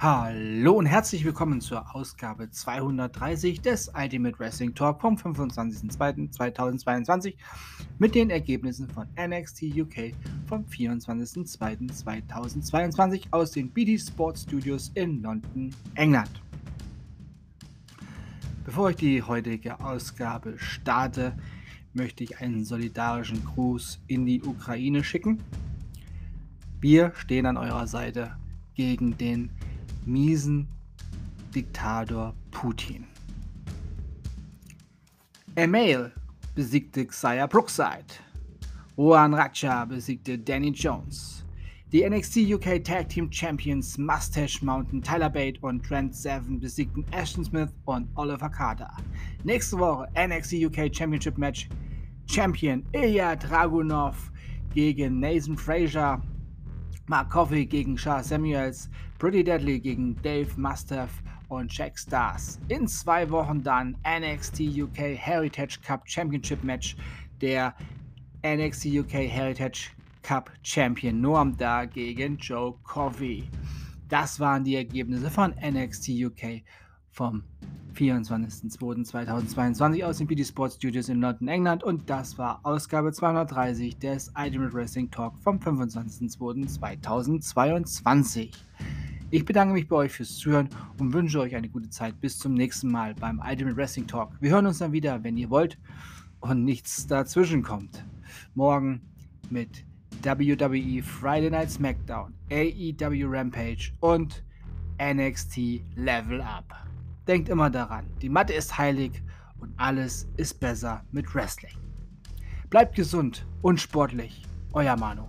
Hallo und herzlich willkommen zur Ausgabe 230 des Ultimate Wrestling Talk vom 25.02.2022 mit den Ergebnissen von NXT UK vom 24.02.2022 aus den BD Sports Studios in London, England. Bevor ich die heutige Ausgabe starte, möchte ich einen solidarischen Gruß in die Ukraine schicken. Wir stehen an eurer Seite gegen den miesen Diktator Putin. Emil besiegte Xia Brookside. Juan Racha besiegte Danny Jones. Die NXT UK Tag Team Champions Mustache Mountain, Tyler Bate und Trent Seven besiegten Ashton Smith und Oliver Carter. Nächste Woche NXT UK Championship Match Champion Ilya Dragunov gegen Nathan Frazier Mark Coffey gegen Charles Samuels, Pretty Deadly gegen Dave Mustaff und Jack Stars. In zwei Wochen dann NXT UK Heritage Cup Championship Match der NXT UK Heritage Cup Champion Noam Da gegen Joe Coffey. Das waren die Ergebnisse von NXT UK vom 24.02.2022 aus den BD Sports Studios in London, England und das war Ausgabe 230 des Ultimate Wrestling Talk vom 25.02.2022. Ich bedanke mich bei euch fürs Zuhören und wünsche euch eine gute Zeit. Bis zum nächsten Mal beim Ultimate Wrestling Talk. Wir hören uns dann wieder, wenn ihr wollt und nichts dazwischen kommt. Morgen mit WWE Friday Night SmackDown, AEW Rampage und NXT Level Up. Denkt immer daran, die Mathe ist heilig und alles ist besser mit Wrestling. Bleibt gesund und sportlich, euer Manu.